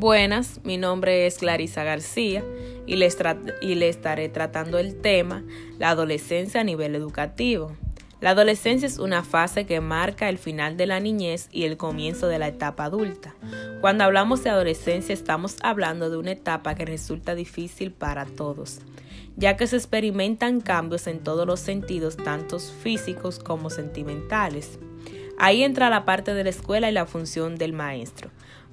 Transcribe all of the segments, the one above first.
Buenas, mi nombre es Clarisa García y le, y le estaré tratando el tema la adolescencia a nivel educativo. La adolescencia es una fase que marca el final de la niñez y el comienzo de la etapa adulta. Cuando hablamos de adolescencia estamos hablando de una etapa que resulta difícil para todos, ya que se experimentan cambios en todos los sentidos, tanto físicos como sentimentales. Ahí entra la parte de la escuela y la función del maestro.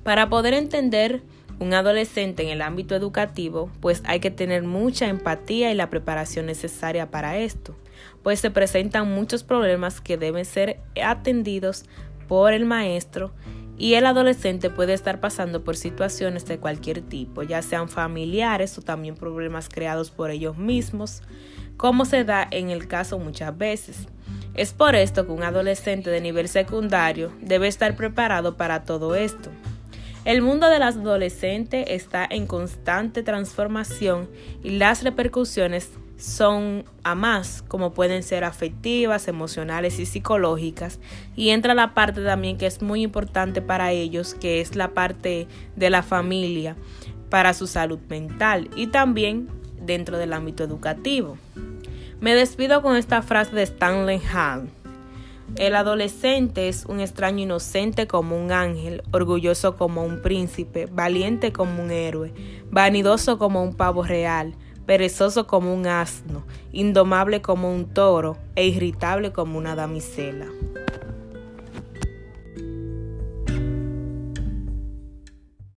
Para poder entender un adolescente en el ámbito educativo, pues hay que tener mucha empatía y la preparación necesaria para esto, pues se presentan muchos problemas que deben ser atendidos por el maestro y el adolescente puede estar pasando por situaciones de cualquier tipo, ya sean familiares o también problemas creados por ellos mismos, como se da en el caso muchas veces. Es por esto que un adolescente de nivel secundario debe estar preparado para todo esto. El mundo de las adolescentes está en constante transformación y las repercusiones son a más, como pueden ser afectivas, emocionales y psicológicas. Y entra la parte también que es muy importante para ellos, que es la parte de la familia, para su salud mental y también dentro del ámbito educativo. Me despido con esta frase de Stanley Hall. El adolescente es un extraño inocente como un ángel, orgulloso como un príncipe, valiente como un héroe, vanidoso como un pavo real, perezoso como un asno, indomable como un toro e irritable como una damisela.